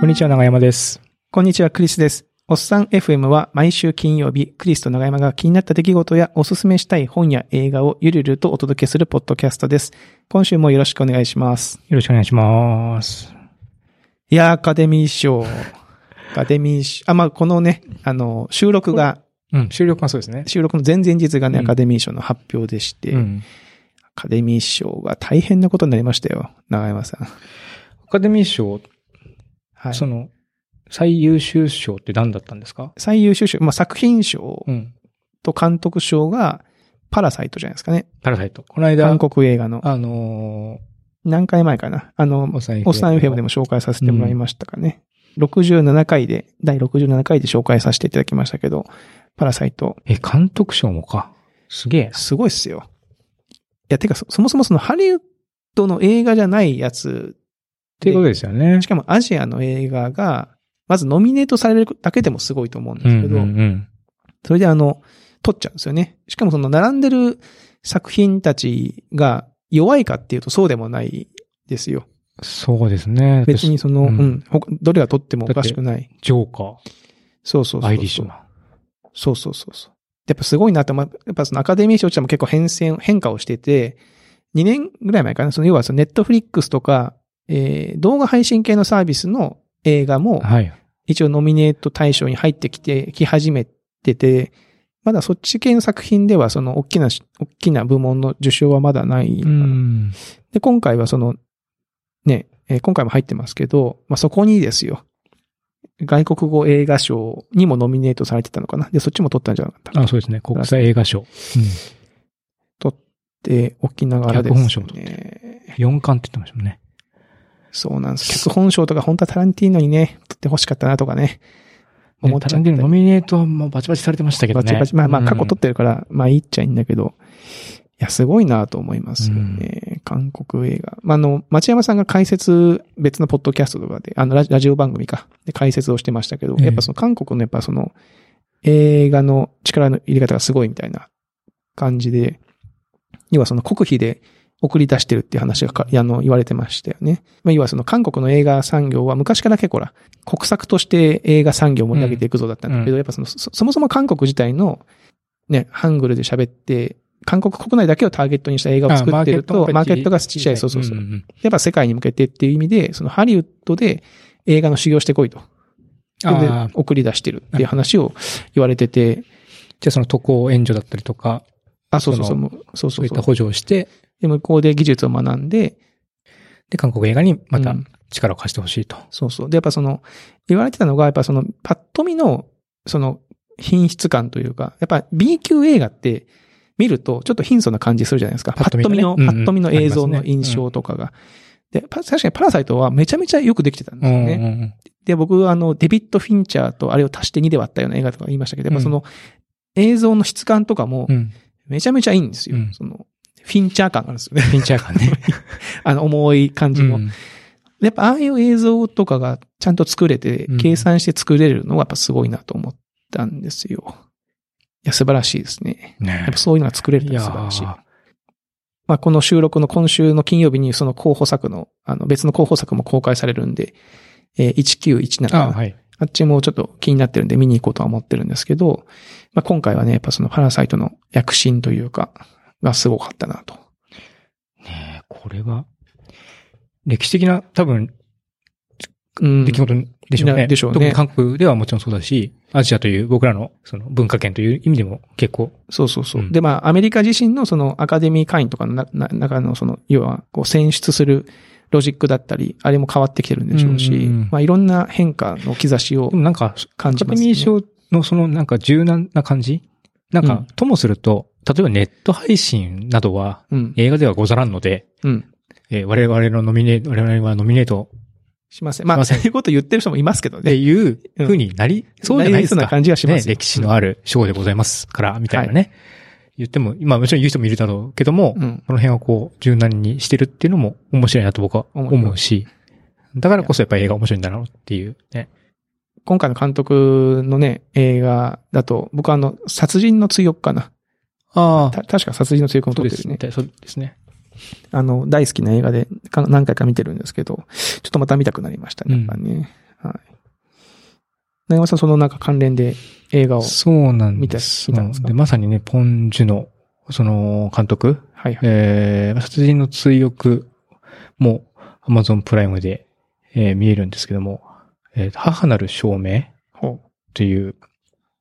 こんにちは、長山です。こんにちは、クリスです。おっさん FM は毎週金曜日、クリスと長山が気になった出来事やおすすめしたい本や映画をゆるゆるとお届けするポッドキャストです。今週もよろしくお願いします。よろしくお願いします。いやー、アカデミー賞。アカデミー賞。あ、まあ、このね、あの、収録が、うん、収録はそうですね。収録の前々日がね、うんアカデミー賞の発表でして、うん。アカデミー賞が大変なことになりましたよ、長山さん。アカデミー賞、はい。その、最優秀賞って何だったんですか？最優秀賞、まあ、作品賞うん。と監督賞が、パラサイトじゃないですかね。パラサイト。この間、韓国映画の。あの何回前かな？あのー、、おっさん FM でも紹介させてもらいましたかね。67回で、第67回で紹介させていただきましたけど、パラサイト、え、監督賞もか。すげえ。すごいっすよ。いや、てかそ、そもそもそのハリウッドの映画じゃないやつ、っていうことですよねし。かもアジアの映画が、まずノミネートされるだけでもすごいと思うんでうんすけど、うんうん。それであの、撮っちゃうんですよね。しかもその並んでる作品たちが弱いかっていうとそうでもないですよ。そうですね。別にその、ううんん、ほどれが撮ってもおかしくない。ジョーカー、そうそうそう。アイリッシュマン。そうそうそうそう。やっぱすごいなって、まあやっぱそのアカデミー賞自体も結構変遷、変化をしてて、2年ぐらい前かな、その要はそのネットフリックスとか、えー、動画配信系のサービスの映画も、はい。一応ノミネート対象に入ってきて、き始めてて、まだそっち系の作品ではその大きなし、大きな部門の受賞はまだない。うん。で、今回はその、ね、えー今回も入ってますけど、まあ、そこにですよ。外国語映画賞にもノミネートされてたのかな。で、そっちも取ったんじゃなかったかなあ、そうですね。国際映画賞。っておきながらです脚本賞も取ね。うん。4冠って言ってましたもんね。そうなんです。脚本賞とか本当はタランティーノにね、取って欲しかったなとかね。思っちゃったタランティーノノミネートはもうバチバチされてましたけどね。バチバチ。まあまあうん過去取ってるから、まあいいっちゃいいんだけど。いや、すごいなと思いますよね。韓国映画。まあ、あの、町山さんが解説、別のポッドキャストとかで、あのラジ、ラジオ番組か、で解説をしてましたけど、ええやっぱその韓国のやっぱその、映画の力の入れ方がすごいみたいな感じで、要はその国費で送り出してるっていう話がかあの言われてましたよね。まあ、要はその韓国の映画産業は昔から結構ほら、国策として映画産業を盛り上げていくぞだったんだけど、うんやっぱその、そそもそも韓国自体のね、ハングルで喋って、韓国国内だけをターゲットにした映画を作ってると、マーケットがちっちゃい、そうそうそう。んんやっぱ世界に向けてっていう意味で、そのハリウッドで映画の修行してこいと。で送り出してるっていう話を言われてて、じゃあその渡航援助だったりとか、あ、そうそうそう、そもうそうそうそう。そういった補助をして、で、向こうで技術を学んで、で、韓国映画にまたうん力を貸してほしいと。そうそう。で、やっぱその、言われてたのが、やっぱその、パッと見の、その、品質感というか、やっぱ B 級映画って、見ると、ちょっと貧相な感じするじゃないですか。パパッと見の、パッと見の映像の印象とかが。で、パ確かにパラサイトはめちゃめちゃよくできてたんですよね。うんうんで、僕はあの、デビッド・フィンチャーとあれを足して2で割ったような映画とか言いましたけど、やっぱその、映像の質感とかもう、ん。めちゃめちゃいいんですよ。うんその、フィンチャー感があるんですよね。ピンチャー感ね。あの、重い感じの。うんやっぱああいう映像とかがちゃんと作れてうん、計算して作れるのはやっぱすごいなと思ったんですよ。いや、素晴らしいですね。ねやっぱそういうのが作れるっいやて素晴らしい。ーまあ、この収録の今週の金曜日にその候補作の、あの別の候補作も公開されるんで、えー1917かなあはい。あっちもちょっと気になってるんで見に行こうとは思ってるんですけど、まあ、今回はね、やっぱそのパラサイトの躍進というか、がすごかったなと。ねえこれは、歴史的な多分、うん出来事でしょうね。でしょうね特に韓国ではもちろんそうだし、アジアという僕らのその文化圏という意味でも結構、そうそうそう。うんで、まあ、アメリカ自身のそのアカデミー会員とかの中のその、要は、こう選出するロジックだったり、あれも変わってきてるんでしょうし、うんまあ、いろんな変化の兆しをでもなんか、アカ感じますね。デミー賞のそのなんか柔軟な感じ？なんかうん、ともすると、例えばネット配信などはうん。映画ではござらんので、うん。えー我々のノミネート、我々はノミネートしません。まあ、そういうこと言ってる人もいますけどってね。いう風になり、そうじゃないですか。な感じはしますよね、歴史のある賞でございますから、みたいなね。言っても、まあもちろん言う人もいるだろうけども、うん。この辺をこう、柔軟にしてるっていうのも面白いなと僕は思うし、だからこそやっぱり映画面白いんだろうっていうね。今回の監督のね、映画だと、僕はあの、殺人の追憶かな。あた確か殺人の追憶も撮ってるねね。。そうですね。あの、大好きな映画でか何回か見てるんですけど、ちょっとまた見たくなりましたね。うんやっぱね。長山さん、そのなんか関連で映画を。そうなんです。見た見たんですか？で、まさにね、ポン・ジュノ、その監督、はいはい。えー、殺人の追憶も Amazon プライムで、えー見えるんですけども、えー母なる証明ほう。という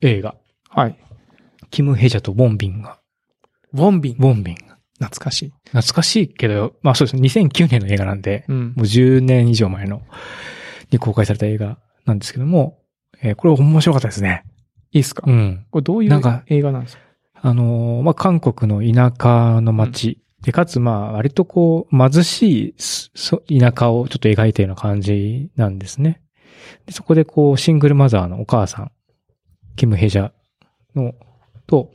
映画、はい。キム・ヘジャとボンビンが、ボンビン。ボンビンが、懐かしい。懐かしいけど、まあそうですね、2009年の映画なんで、うん。もう10年以上前の、に公開された映画なんですけども、えーこれ面白かったですね。いいっすか、うん。これどういう映画なんですか？あのーまあ、韓国の田舎の街、で、かつ、まあ、割とこう、貧しい田舎をちょっと描いたような感じなんですね。でそこでこう、シングルマザーのお母さん、キム・ヘジャの、と、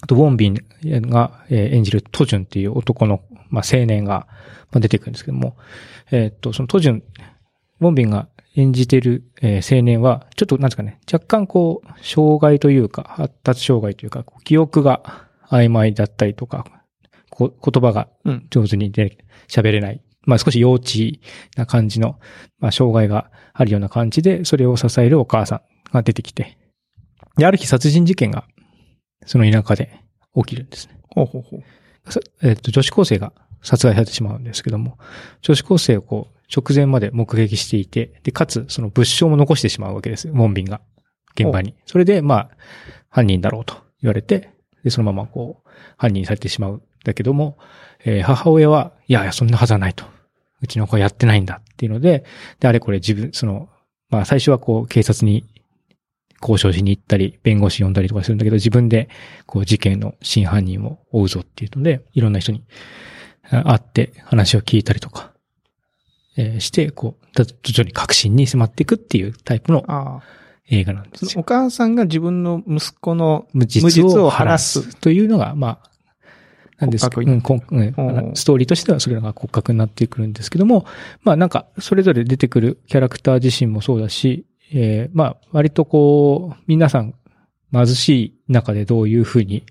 あと、ウォンビンが、えー演じるトジュンっていう男の、まあ、青年が、まあ、出てくるんですけども、えーっと、そのトジュン、ウォンビンが演じてる、えー青年は、ちょっとなんですかね、若干こう、障害というか、発達障害というか、こう記憶が曖昧だったりとか、こ言葉がうん。上手に出喋れない。まあ少し幼稚な感じの、まあ障害があるような感じで、それを支えるお母さんが出てきて、で、ある日殺人事件が、その田舎で起きるんですね。ほうほうほう。さえっ、と、女子高生が殺害されてしまうんですけども、女子高生をこう、直前まで目撃していて、で、かつ、その物証も残してしまうわけですよ、モンビンが。現場に。それで、まあ、犯人だろうと言われて、で、そのままこう、犯人にされてしまうんだけども、えー母親は、いやいや、そんなはずはないと。うちの子はやってないんだっていうので、で、あれこれ自分、その、まあ最初はこう、警察に交渉しに行ったり、弁護士呼んだりとかするんだけど、自分で、こう、事件の真犯人を追うぞっていうので、いろんな人にあ会って話を聞いたりとか、えーして、こう、だ徐々に確信に迫っていくっていうタイプの。映画なんでそすよ。のお母さんが自分の息子の無無実を晴らす。というのが、まあ、なんですけど、うん、ストーリーとしてはそれが骨格になってくるんですけども、まあなんか、それぞれ出てくるキャラクター自身もそうだし、えーまあ、割とこう、皆さん貧しい中でどういうふうに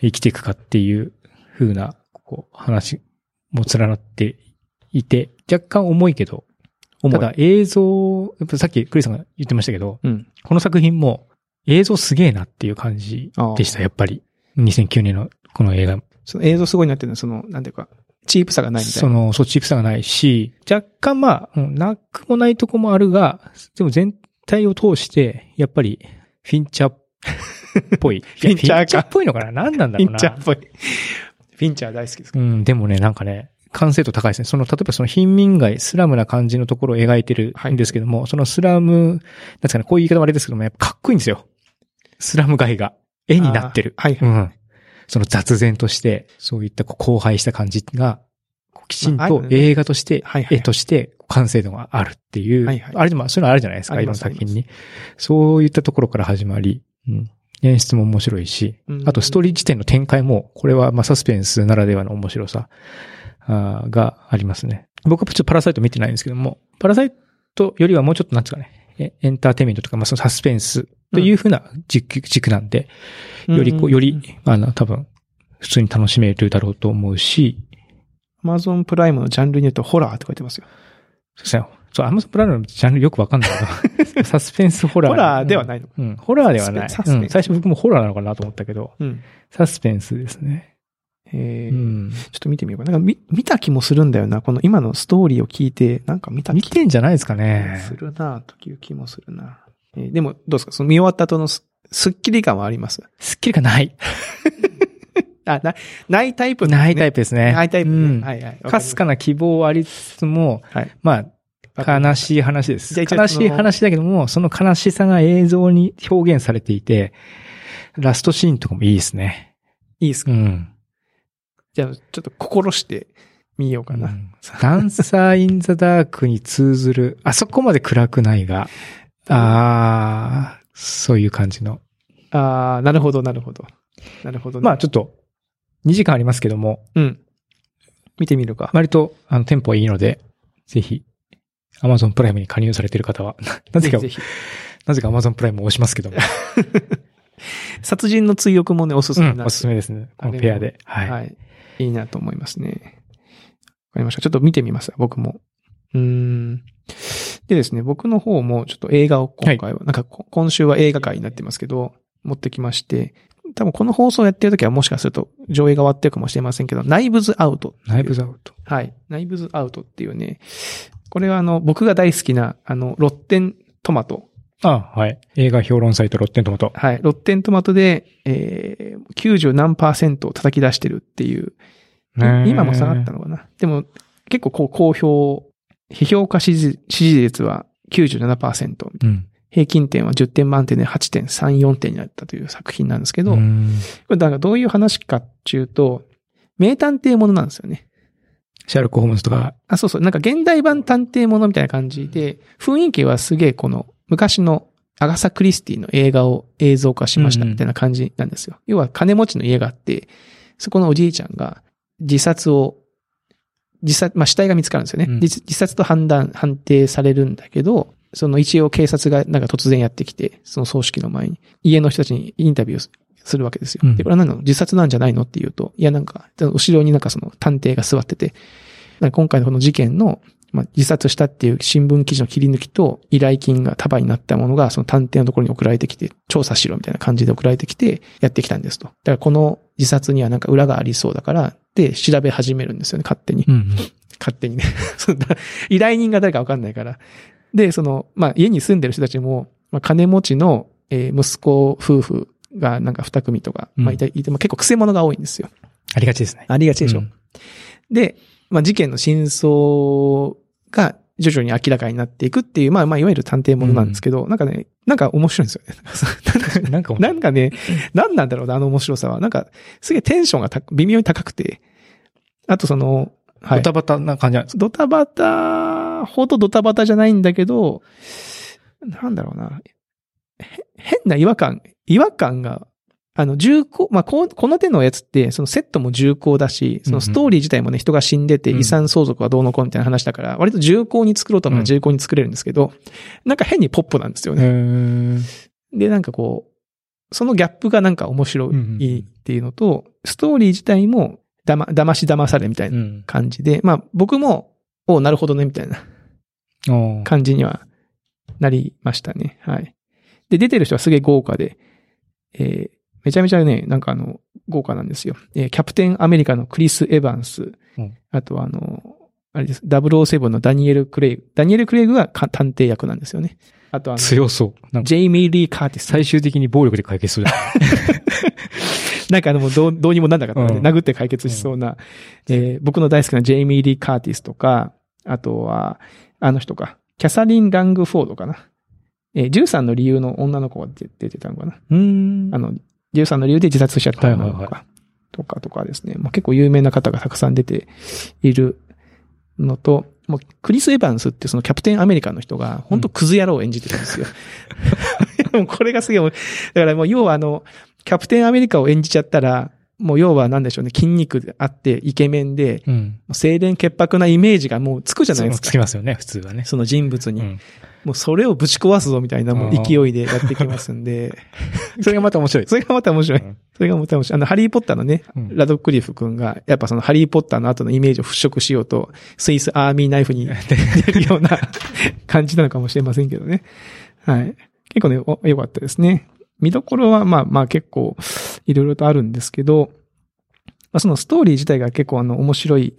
生きていくかっていうふうな、こう、話も連なっていて、若干重いけど、ただ映像、やっぱさっきクリスさんが言ってましたけど、うん。この作品も映像すげえなっていう感じでした、やっぱり。2009年のこの映画。その映像すごいなってるのは、その、なんていうか、チープさがないみたいな。その、そう、チープさがないし、若干まあ、うんなくもないとこもあるが、でも全体を通して、やっぱり、フィンチャーっぽい。フィンチャーかフィンチャーっぽいのかな？何なんだフィろうな。ンチャーっぽい。フィンチャー大好きですか？うん、でもね、なんかね、完成度高いですね。その、例えばその貧民街、スラムな感じのところを描いてるんですけども、そのスラム、なんですかね、こういう言い方もあれですけども、やっぱかっこいいんですよ。スラム街が。絵になってる。はいはいうん。その雑然として、そういったこう荒廃した感じが、きちんと映画として、はいはい絵として完成度があるっていう、はいはいあれでも、そういうのあるじゃないですか、いろんな作品に。そういったところから始まり、うん。演出も面白いし、うんあとストーリー時点の展開も、これはまあサスペンスならではの面白さあーがありますね。僕はちょっとパラサイト見てないんですけども、パラサイトよりはもうちょっとなんですかね、えエンターテインメントとか、まあそのサスペンスというふうな軸,、軸なんで、よりこう、より、あの、多分、普通に楽しめるだろうと思うし、アマゾンプライムのジャンルによってホラーって書いてますよ。そうですね。そう、アマゾンプライムのジャンルよくわかんないけど、サスペンスホラー。ホラーではないの。うん。うん。ホラーではない。うん。最初僕もホラーなのかなと思ったけど、うん。サスペンスですね。えーうん。ちょっと見てみようかな。なんか見、見た気もするんだよな。この今のストーリーを聞いて、なんか見た気見てんじゃないですかね。するなという気もするな。えーでも、どうですか？その見終わった後のすすっきり感はあります？すっきりがない。あ、な、ないタイプないタイププですね。ないタイプね。うん。はいはい。かすかな希望はありつつも、はいまあ、悲しい話です。悲しい話だけども、その悲しさが映像に表現されていて、ラストシーンとかもいいですね。いいですか、うん。じゃあ、ちょっと心して見ようかな。うんダンサー・イン・ザ・ダークに通ずる、あそこまで暗くないが、ああ、そういう感じの。ああ、なるほど、なるほど。なるほどね。まあちょっと、2時間ありますけども、うん。見てみるか。割と、あの、テンポはいいので、ぜひ、Amazon プライムに加入されている方は、なぜか、ぜひぜなぜか Amazon プライムを押しますけども、ひ。殺人の追憶もね、おすすめなんでうん、おすすめですね。このペアで。はい。はい。いいなと思いますね。わかりました。ちょっと見てみます僕も。うーん。でですね、僕の方もちょっと映画を今回は、なんかこ今週は映画会になってますけど、持ってきまして、多分この放送やってる時はもしかすると上映が終わってるかもしれませんけど、ナイブズアウト。ナイブズアウト。はい。ナイブズアウトっていうね、これはあの、僕が大好きな、あの、ロッテントマト。あはい。映画評論サイトロッテントマト。はい。ロッテントマトで、えー、90何パーセントを叩き出してるっていう。今も下がったのかな。でも、結構こう、好評、批評家支持支持率は97%。うん。平均点は10点満点で8.34点になったという作品なんですけど、こうんれだからどういう話かっていうと、名探偵ものなんですよね。シャーロック・ホームズとか。あ、そうそう。なんか現代版探偵ものみたいな感じで、雰囲気はすげえこの昔のアガサ・クリスティの映画を映像化しましたみたいな感じなんですよ。要は金持ちの家があって、そこのおじいちゃんが自殺を、自殺、まあ、死体が見つかるんですよね。うん自自殺と判断、判定されるんだけど、その一応警察がなんか突然やってきて、その葬式の前に、家の人たちにインタビューすするわけですよ。うんで、これは何なの自殺なんじゃないのって言うと、いやなんか、後ろになんかその探偵が座ってて、なんか今回のこの事件の、まあ、自殺したっていう新聞記事の切り抜きと依頼金が束になったものがその探偵のところに送られてきて、調査しろみたいな感じで送られてきてやってきたんですと。だからこの自殺にはなんか裏がありそうだから、で、調べ始めるんですよね、勝手に。うん。勝手にね。依頼人が誰かわかんないから。で、その、まあ、家に住んでる人たちも、まあ、金持ちの、えー息子夫婦がなんか二組とか、まあ、いて、いて、まあ、結構癖者が多いんですよ。ありがちですね。ありがちでしょ。うんで、まあ、事件の真相が徐々に明らかになっていくっていう、まあ、まあ、いわゆる探偵ものなんですけど、なんかね、なんか面白いんですよね。なんか、なんかね、なんなんだろうな、あの面白さは。なんか、すげえテンションがた微妙に高くて、あとその、はい。ドタバタな感じなんですか？ドタバタほどドタバタじゃないんだけど、なんだろうな。へ変な違和感、違和感が、あの、重厚、まあ、こう、この手のやつって、そのセットも重厚だし、そのストーリー自体もね、人が死んでてうん。遺産相続はどうのこうみたいな話だから、割と重厚に作ろうと思えば重厚に作れるんですけど、なんか変にポップなんですよへね。ー。で、なんかこう、そのギャップがなんか面白いっていうのと、ストーリー自体も、だま、騙し騙されみたいなうん。感じで、まあ僕も、おなるほどね、みたいな感じにはなりましたね。はい。で、出てる人はすげえ豪華で、えーめちゃめちゃね、なんかあの、豪華なんですよ。えーキャプテンアメリカのクリス・エヴァンス、うんあとはあの、あれです、007のダニエル・クレイグ。ダニエル・クレイグがか探偵役なんですよね。あとあの、強そう。ジェイミー・リー・カーティス。最終的に暴力で解決する。なんかあのどうどうにもなんなかったので、うん殴って解決しそうな、えー僕の大好きなジェイミー・リー・カーティスとか、あとは、あの人か、キャサリン・ラングフォードかな。えー13の理由の女の子が出出てたのかな。うーんあの、13の理由で自殺しちゃった女の子はいはいか。とかとかですね。まあ、結構有名な方がたくさん出ているのと、もうクリス・エヴァンスってそのキャプテンアメリカの人が、本当クズ野郎を演じてるんですよ。もうこれがすげえ、だからもう要はあの、キャプテンアメリカを演じちゃったら、もう要はなんでしょうね、筋肉であって、イケメンで、うん。清廉潔白なイメージがもうつくじゃないですつきか。ますよね、普通はね。その人物に。うんもうそれをぶち壊すぞみたいなもう勢いでやってきますんで、それがまた面白い。それがまた面白い。うんそれがまた面白い。あの、ハリーポッターのね、うんラドクリフ君が、やっぱそのハリーポッターの後のイメージを払拭しようと、スイスアーミーナイフに 出るような感じなのかもしれませんけどね。はい。結構ね、お良かったですね。見どころはまあまあ結構いろいろとあるんですけど、まあ、そのストーリー自体が結構あの面白い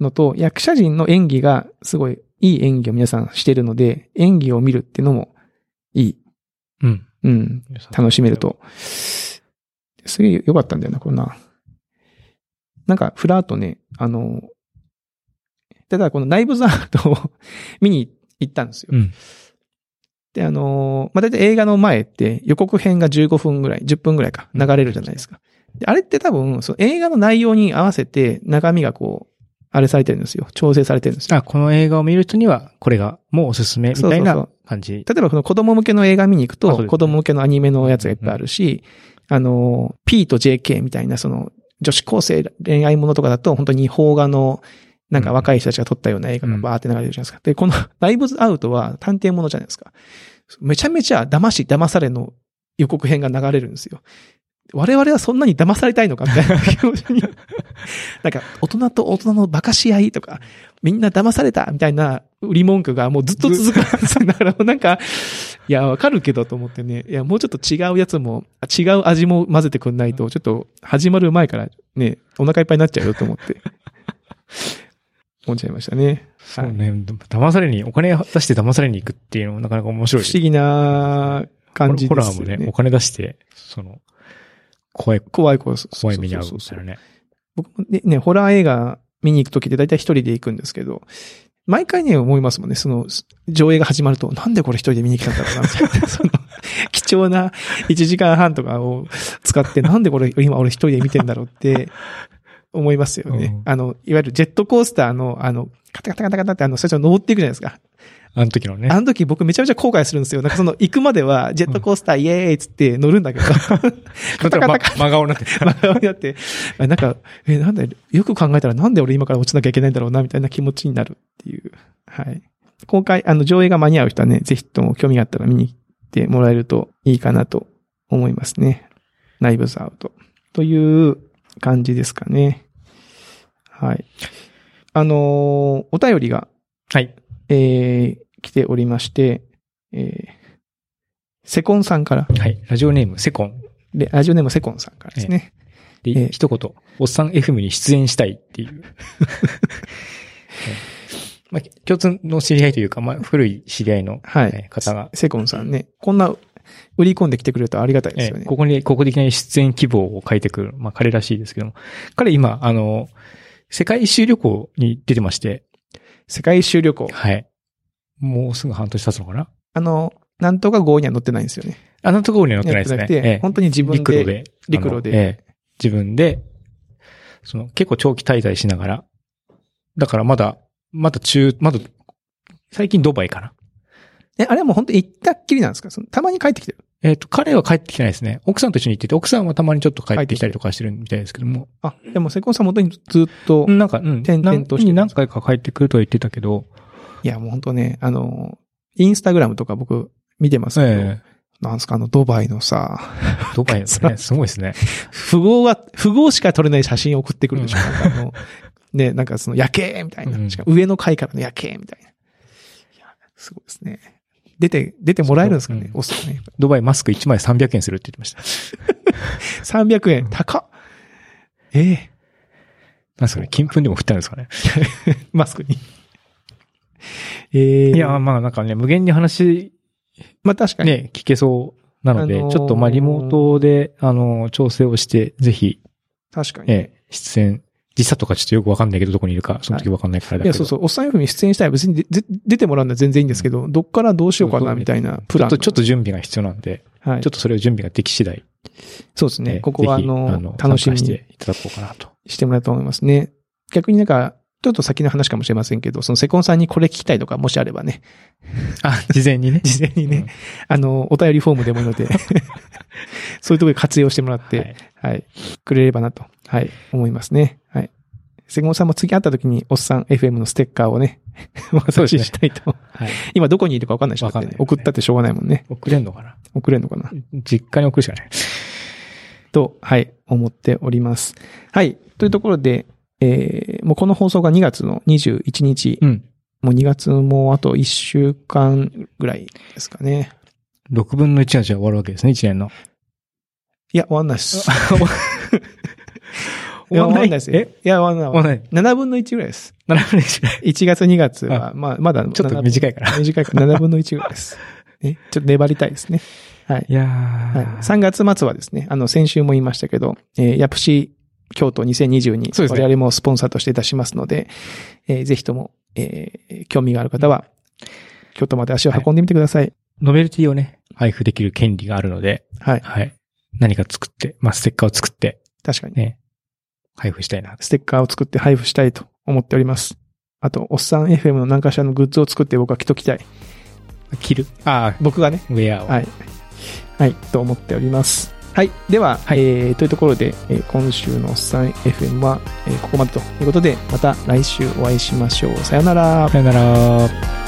のと、役者陣の演技がすごいいい演技を皆さんしてるので、演技を見るっていうのもいい。うん。うん。楽しめる。と。すげえ良かったんだよな、これな。なんか、フラーとね、あの、ただこのナイブズアートを 見に行ったんですよ。うん。で、あの、まあ、大体映画の前って予告編が15分ぐらい、10分ぐらいか、流れるじゃないですか。であれって多分、その映画の内容に合わせて中身がこう、あれされてるんですよ。調整されてるんですよ。あ、この映画を見る人には、これがもうおすすめみたいなそうそうそう感じ。例えばこの子供向けの映画見に行くと、子供向けのアニメのやつがいっぱいあるし、あの、P と JK みたいなその女子高生恋愛ものとかだと本当に邦画のなんか若い人たちが撮ったような映画がバーって流れてるじゃないですか。で、この ライブズアウトは探偵ものじゃないですか。めちゃめちゃ騙し騙されの予告編が流れるんですよ。我々はそんなに騙されたいのかみたいな 気持ちになんか、大人と大人の馬鹿し合いとか、みんな騙されたみたいな売り文句がもうずっと続くんですよ。だからもうなんか、いや、わかるけどと思ってね、いや、もうちょっと違うやつも、違う味も混ぜてくんないと、ちょっと始まる前からね、お腹いっぱいになっちゃうよと思って。思っちゃいましたね。そうね。騙されに、お金出して騙されに行くっていうのもなかなか面白い。不思議な感じホですよね。ラーもね、お金出して、その、怖い、怖い怖い。怖い目に遭うそうそうそうみたいなね。僕もねね、ホラー映画見に行くときって大体一人で行くんですけど、毎回ね、思いますもんね。その、上映が始まると、なんでこれ一人で見に来たんだろうな、みたいな。その、貴重な1時間半とかを使って、なんでこれ、今俺一人で見てんだろうって、思いますよね。うんあの、いわゆるジェットコースターの、あの、カタカタカタカタってあの、最初登っていくじゃないですか。あの時のね。あの時僕めちゃめちゃ後悔するんですよ。なんかその、行くまでは、ジェットコースターイエーイっつって乗るんだけど、カタカまタカタ真顔になって。真顔になって、あなんか、え、なんだよ、よく考えたらなんで俺今から落ちなきゃいけないんだろうな、みたいな気持ちになるっていう。はい。公開、あの、上映が間に合う人はね、ぜひとも興味があったら見に行ってもらえるといいかなと思いますね。ナイブズアウト。という感じですかね。はい。あのーお便りが、はい。えー、来ておりまして、えー、セコンさんから、はい。ラジオネーム、セコン。で、ラジオネームセコンさんからですね。で、ええ一言、おっさん FM に出演したいっていう。えまあ、共通の知り合いというか、まあ、古い知り合いの、はいえー方が、セコンさんね、こんな売り込んできてくれるとありがたいですよね。えーここに、ここでいきなり出演希望を書いてくる、まあ、彼らしいですけども、彼今、あの、世界一周旅行に出てまして、世界一周旅行。はい。もうすぐ半年経つのかな？あの、なんとか号には載ってないんですよね。あのところには載ってないですね。てええ本当に自分で陸路で。陸路でええ自分で、その結構長期滞在しながら、だからまだ、まだ中、まだ、最近ドバイかな。え、あれはもう本当に行ったっきりなんですか？そのたまに帰ってきてる？えっ、と、彼は帰ってきてないですね。奥さんと一緒に行ってて、奥さんはたまにちょっと帰ってきたりとかしてるみたいですけども。あ、でもセコンさん本当にずっと、なんか、うん。転々としてる何何回か帰ってくるとは言ってたけど、いやもう本当ね、あの、インスタグラムとか僕見てますけど、えなんすかあのドバイのさ、えドバイで すね。すごいですね。富豪は、富豪しか撮れない写真を送ってくるでしょ。なんかあの、ね、なんかその夜景みたいな。うんしかも上の階からの夜景みたいな。いや、すごいですね。出て、出てもらえるんですかね、うんおっさんね。ドバイマスク1枚300円するって言ってました。300円、高っ。ええなんですかね。金粉でも振ってあるんですかね。マスクに。ええいや、まあなんかね、無限に話まあ確かに。ね、聞けそうなので、あのーちょっとまあリモートで、あの、調整をして、ぜひ、確かに。ええ、出演、時差とかちょっとよくわかんないけど、どこにいるか、その時わかんないからだけど。いや、そうそう、おっさん F に出演したい。別に出てもらうのは全然いいんですけど、どっからどうしようかな、みたいなプラン。ちょっと、ちょっと準備が必要なんで、はいちょっ。とそれを準備ができ次第、そうですね。ええここは、あの、楽しみにしていただこうかなと。してもらうと思いますね。逆になんか、ちょっと先の話かもしれませんけど、そのセコンさんにこれ聞きたいとか、もしあればね、あ、事前にね。事前にね、あの、お便りフォームでもいいので、そういうところで活用してもらっうん。て、はい、くれればなと、はい、思いますね。はい。セコンさんも次会った時に、おっさん FM のステッカーをね、お渡ししたいと。はい。今どこにいるかわかんないでしょ、わかんないだってね送ったってしょうがないもんね。送れんのかな？送れるのかな？実家に送るしかない。と、はい、思っております。はい。というところで、えー、もうこの放送が2月の21日、うん。もう2月もあと1週間ぐらいですかね。6分の1がじゃあ終わるわけですね、1年の。いや、終わんないです。終わんないですよ。え？いや、終わんない。終わんない。7分の1ぐらいです。7分の1ぐらい。1月2月は、まあ、まだちょっと短いから。短いから7分の1ぐらいです。ね、ちょっと粘りたいですね。はい。いやはい、ー。3月末はですね、あの、先週も言いましたけど、えー、ヤプシ京都2022、そうですね我々もスポンサーとしていたしますので、えーぜひとも、えー興味がある方は、京都まで足を運んでみてください。ノベルティをね、配布できる権利があるので、はい。はい。何か作って、まあ、ステッカーを作って、確かに。ね、配布したいな。ステッカーを作って配布したいと思っております。あと、おっさん FM の何かしらのグッズを作って僕は着ときたい。着る？あ僕がね、あ、ウェアを。はい。はい、と思っております。はい。では、はいえー、というところで、えー今週のおっさん FM は、えーここまでということで、また来週お会いしましょう。さよなら。さよなら。